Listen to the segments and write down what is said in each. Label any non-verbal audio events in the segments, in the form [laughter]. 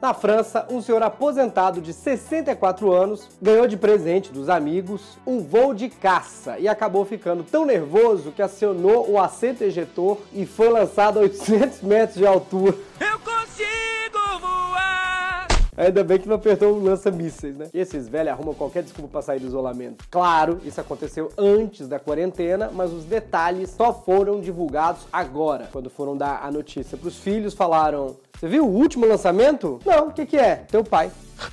Na França, um senhor aposentado de 64 anos ganhou de presente dos amigos um voo de caça e acabou ficando tão nervoso que acionou o assento ejetor e foi lançado a 800 metros de altura. Eu! Ainda bem que não apertou o lança-mísseis, né? E esses velhos arrumam qualquer desculpa pra sair do isolamento. Claro, isso aconteceu antes da quarentena, mas os detalhes só foram divulgados agora. Quando foram dar a notícia pros filhos, falaram: Você viu o último lançamento? Não, o que, que é? Teu pai. [laughs]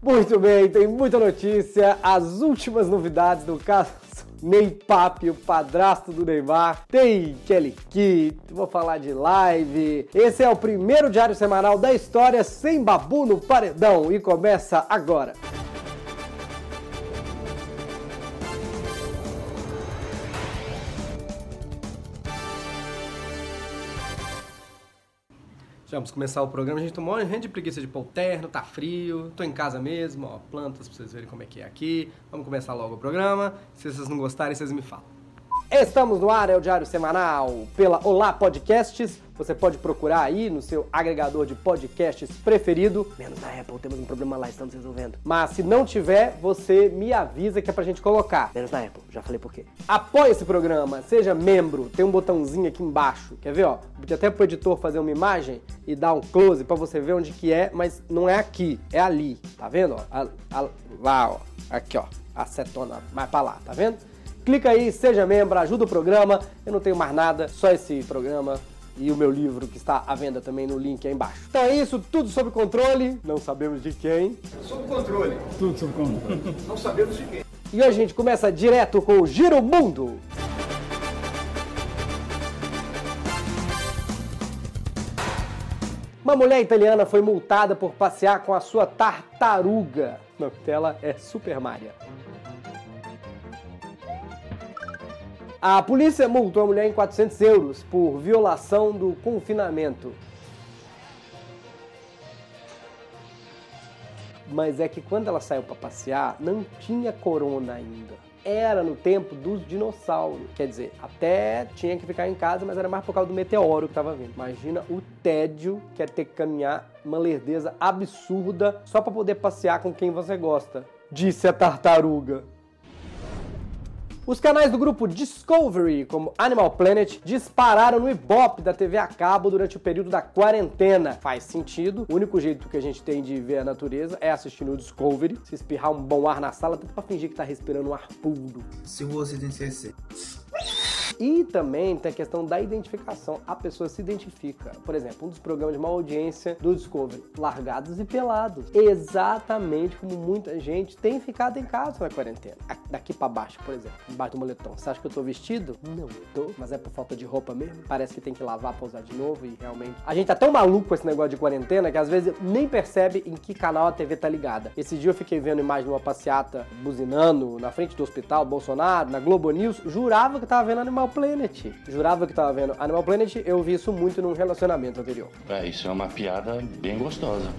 Muito bem, tem muita notícia. As últimas novidades do caso Ney Papi, o padrasto do Neymar. Tem Kelly Kit, vou falar de live. Esse é o primeiro diário semanal da história sem babu no paredão e começa agora. Já vamos começar o programa. A gente tomou gente de preguiça de pôr terno, tá frio, tô em casa mesmo, ó, plantas pra vocês verem como é que é aqui. Vamos começar logo o programa. Se vocês não gostarem, vocês me falam. Estamos no ar, é o Diário Semanal pela Olá Podcasts. Você pode procurar aí no seu agregador de podcasts preferido. Menos na Apple, temos um problema lá, estamos resolvendo. Mas se não tiver, você me avisa que é pra gente colocar. Menos na Apple, já falei por quê. Apoie esse programa, seja membro, tem um botãozinho aqui embaixo. Quer ver, ó? Até pro editor fazer uma imagem e dar um close pra você ver onde que é, mas não é aqui, é ali. Tá vendo, ó? A- a- lá, ó. Aqui, ó. A setona, mais pra lá, tá vendo? Clica aí, seja membro, ajuda o programa. Eu não tenho mais nada, só esse programa e o meu livro que está à venda também no link aí embaixo. Então é isso, tudo sob controle. Não sabemos de quem. Sob controle. Tudo sob controle. Não sabemos de quem. E hoje a gente começa direto com o Giro Mundo. Uma mulher italiana foi multada por passear com a sua tartaruga. O nome dela é Super Maria. A polícia multou a mulher em 400 euros por violação do confinamento. Mas é que quando ela saiu para passear, não tinha corona ainda. Era no tempo dos dinossauros. Quer dizer, até tinha que ficar em casa, mas era mais por causa do meteoro que tava vindo. Imagina o tédio que é ter que caminhar uma lerdeza absurda só para poder passear com quem você gosta. Disse a tartaruga. Os canais do grupo Discovery, como Animal Planet, dispararam no Ibope da TV a cabo durante o período da quarentena. Faz sentido. O único jeito que a gente tem de ver a natureza é assistindo o Discovery. Se espirrar um bom ar na sala, tenta pra fingir que tá respirando um ar puro. Se você tem CC. E também tem a questão da identificação. A pessoa se identifica. Por exemplo, um dos programas de maior audiência do Discovery, Largados e Pelados. Exatamente como muita gente tem ficado em casa na quarentena. Aqui- Daqui pra baixo, por exemplo, embaixo do moletom. Você acha que eu tô vestido? Não tô, mas é por falta de roupa mesmo. Parece que tem que lavar pra usar de novo e realmente. A gente tá tão maluco com esse negócio de quarentena que às vezes nem percebe em que canal a TV tá ligada. Esse dia eu fiquei vendo imagem de uma passeata buzinando na frente do hospital Bolsonaro, na Globo News, jurava que tava vendo Animal Planet. Jurava que tava vendo Animal Planet, eu vi isso muito num relacionamento anterior. É, isso é uma piada bem gostosa.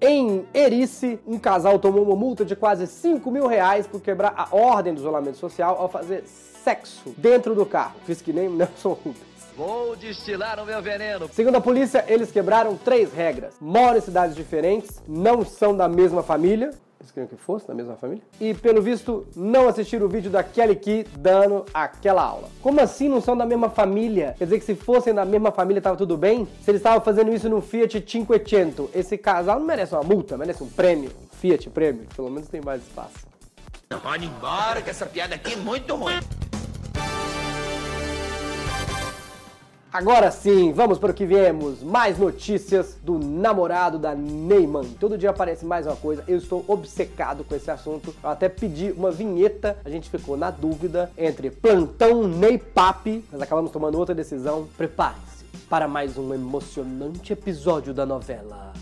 Em Erice, um casal tomou uma multa de quase 5 mil reais por quebrar a ordem do isolamento social ao fazer sexo dentro do carro. Fiz que nem o Nelson Rubens. Vou destilar o meu veneno. Segundo a polícia, eles quebraram três regras. Moram em cidades diferentes, não são da mesma família. Eles queriam que fosse da mesma família. E, pelo visto, não assistiram o vídeo da Kelly Key dando aquela aula. Como assim não são da mesma família? Quer dizer que se fossem da mesma família tava tudo bem? Se eles estavam fazendo isso no Fiat 500, esse casal não merece uma multa, merece um prêmio. Fiat prêmio, pelo menos tem mais espaço. Pode ir embora, que essa piada aqui é muito ruim. Agora sim, vamos para o que viemos. Mais notícias do namorado da Neyman. Todo dia aparece mais uma coisa. Eu estou obcecado com esse assunto. Eu até pedi uma vinheta. A gente ficou na dúvida entre plantão Ney Papi. Nós acabamos tomando outra decisão. Prepare-se para mais um emocionante episódio da novela.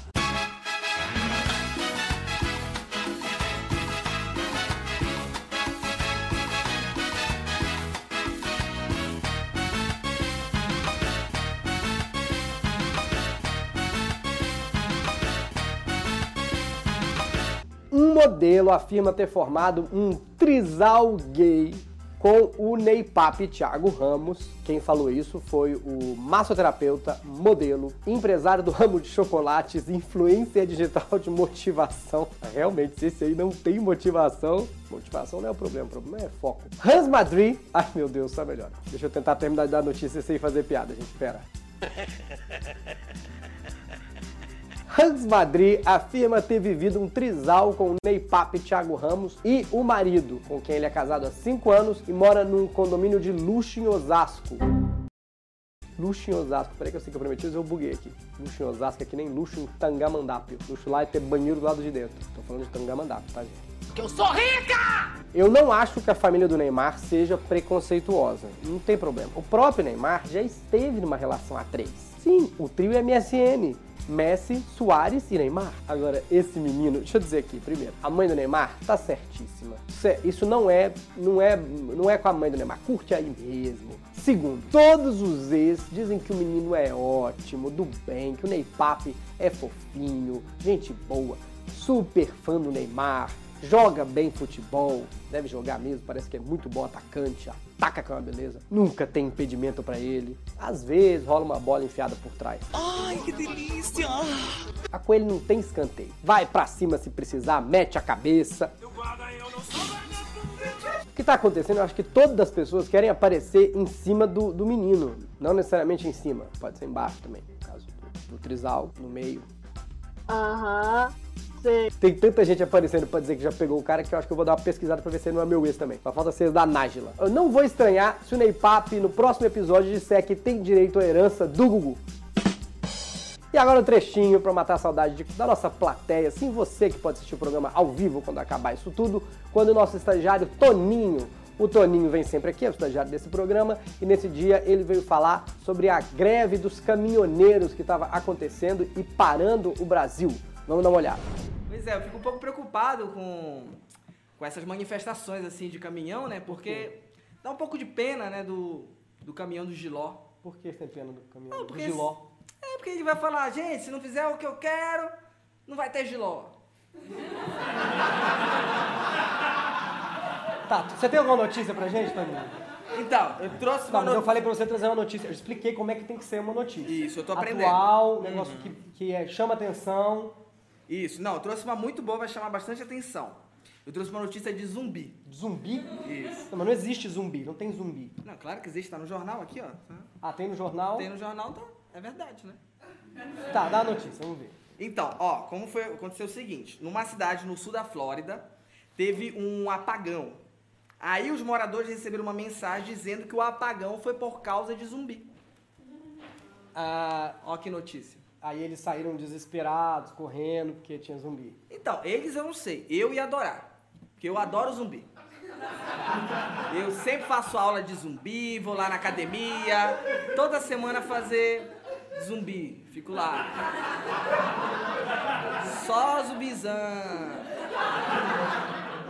Um modelo afirma ter formado um trisal gay com o Ney Papi Thiago Ramos. Quem falou isso foi o massoterapeuta, modelo, empresário do ramo de chocolates, influência digital de motivação. [laughs] Realmente, se esse aí não tem motivação, motivação não é o problema, o problema é foco. Hans Madrid, ai meu Deus, tá melhor. Deixa eu tentar terminar de dar notícia sem fazer piada, gente, pera. [laughs] Hans Madrid afirma ter vivido um trisal com o Ney Pape Thiago Ramos e o marido, com quem ele é casado há 5 anos e mora num condomínio de luxo em Osasco. Luxo em Osasco. Peraí que eu sei que eu prometi, mas eu buguei aqui. Luxo em Osasco é que nem luxo em Tangamandapio. Luxo lá é ter banheiro do lado de dentro. Tô falando de Tangamandapio, tá, gente? Porque eu sou rica! Eu não acho que a família do Neymar seja preconceituosa. Não tem problema. O próprio Neymar já esteve numa relação a três. Sim, o trio MSN. Messi, Soares e Neymar. Agora, esse menino, deixa eu dizer aqui, primeiro, a mãe do Neymar tá certíssima. Isso não é, não é, não é com a mãe do Neymar, curte aí mesmo. Segundo, todos os ex dizem que o menino é ótimo, do bem, que o Ney Papi é fofinho, gente boa, super fã do Neymar, joga bem futebol, deve jogar mesmo, parece que é muito bom atacante, ataca com uma beleza, nunca tem impedimento para ele. Às vezes rola uma bola enfiada por trás. Ai, que delícia! A Coelho não tem escanteio. Vai para cima se precisar, mete a cabeça. O que tá acontecendo? Eu acho que todas as pessoas querem aparecer em cima do, do menino. Não necessariamente em cima, pode ser embaixo também. No caso do, do trisal, no meio. Aham. Sei. Tem tanta gente aparecendo pra dizer que já pegou o cara que eu acho que eu vou dar uma pesquisada pra ver se ele não é meu ex também. Só falta ser da Nájila. Eu não vou estranhar se o Ney Papi no próximo episódio disser que tem direito à herança do Gugu. E agora um trechinho pra matar a saudade de- da nossa plateia. Sim, você que pode assistir o programa ao vivo quando acabar isso tudo. Quando o nosso estagiário Toninho o Toninho vem sempre aqui, é o estagiário desse programa, e nesse dia ele veio falar sobre a greve dos caminhoneiros que estava acontecendo e parando o Brasil. Vamos dar uma olhada. Pois é, eu fico um pouco preocupado com, com essas manifestações assim de caminhão, né? Porque dá um pouco de pena, né, do, do caminhão do Giló. Por que você tem pena do caminhão Não, do porque Giló? É porque ele vai falar, gente, se não fizer o que eu quero, não vai ter Giló. Tá, você tem alguma notícia pra gente, Toninho? Então, eu trouxe Tá, uma mas eu falei pra você trazer uma notícia. Eu expliquei como é que tem que ser uma notícia. Isso, eu tô aprendendo. Atual, um negócio que, que é, chama atenção. Isso, não, eu trouxe uma muito boa, vai chamar bastante atenção. Eu trouxe uma notícia de zumbi. Zumbi? Isso. Não, mas não existe zumbi, não tem zumbi. Não, claro que existe, tá no jornal aqui, ó. Ah, tem no jornal? Tem no jornal, tá? É verdade, né? Tá, dá a notícia, vamos ver. Então, ó, como foi, aconteceu o seguinte, numa cidade no sul da Flórida, teve um apagão. Aí os moradores receberam uma mensagem dizendo que o apagão foi por causa de zumbi. Ah, Ó que notícia. Aí eles saíram desesperados, correndo, porque tinha zumbi. Então, eles eu não sei, eu ia adorar, porque eu adoro zumbi. Eu sempre faço aula de zumbi, vou lá na academia, toda semana fazer zumbi, fico lá. Só zumbizão.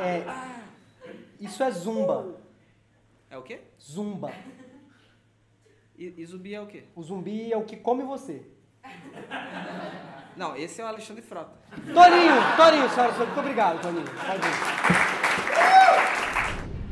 É. Isso é zumba. É o quê? Zumba. E, e zumbi é o quê? O zumbi é o que come você. [laughs] Não, esse é o Alexandre Frota. Toninho, Toninho, senhora, senhor, muito obrigado, Toninho.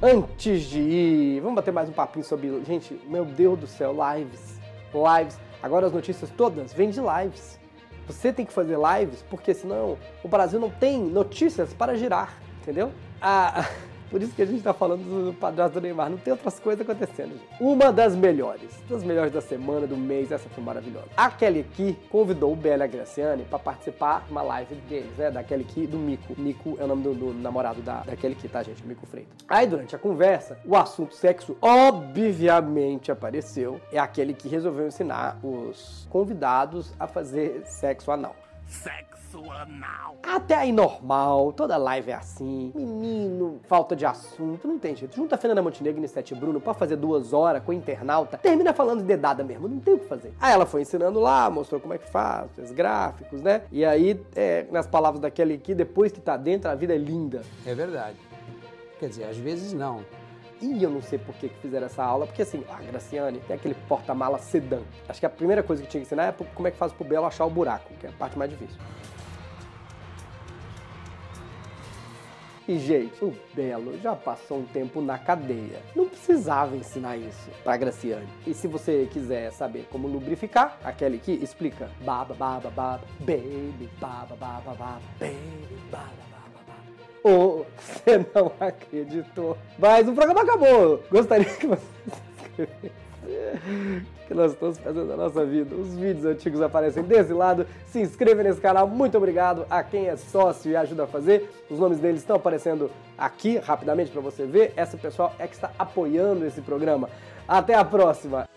Antes de ir, vamos bater mais um papinho sobre. Gente, meu Deus do céu, lives. Lives. Agora as notícias todas vêm de lives. Você tem que fazer lives, porque senão o Brasil não tem notícias para girar, entendeu? Ah, [laughs] por isso que a gente tá falando do padrasto do Neymar, não tem outras coisas acontecendo, gente. Uma das melhores, das melhores da semana, do mês, essa foi maravilhosa. A Kelly convidou o Bela Graciane para participar de uma live deles, né, da Kelly e do Mico. Mico é o nome do, do namorado da, da Kelly tá, gente? Mico Freitas. Aí, durante a conversa, o assunto sexo obviamente apareceu. É aquele que resolveu ensinar os convidados a fazer sexo anal. Sexo anal. Até aí normal, toda live é assim. Menino, falta de assunto, não tem jeito. Junta a Fernanda Montenegro e Sete Bruno pra fazer duas horas com o internauta, termina falando de dedada mesmo, não tem o que fazer. Aí ela foi ensinando lá, mostrou como é que faz, fez gráficos, né? E aí, é, nas palavras daquele aqui, depois que tá dentro, a vida é linda. É verdade. Quer dizer, às vezes não. E eu não sei por que fizeram essa aula, porque assim, a Graciane tem aquele porta-mala sedã. Acho que a primeira coisa que tinha que ensinar é como é que faz pro Belo achar o buraco, que é a parte mais difícil. E, gente, o Belo já passou um tempo na cadeia. Não precisava ensinar isso pra Graciane. E se você quiser saber como lubrificar, aquele que explica baba, baba, baba, baby, baba, baba, baba, baby, baba, você não acreditou. Mas o programa acabou. Gostaria que você que nós estamos fazendo a nossa vida. Os vídeos antigos aparecem desse lado. Se inscreva nesse canal. Muito obrigado a quem é sócio e ajuda a fazer. Os nomes deles estão aparecendo aqui rapidamente para você ver. Essa pessoal é que está apoiando esse programa. Até a próxima.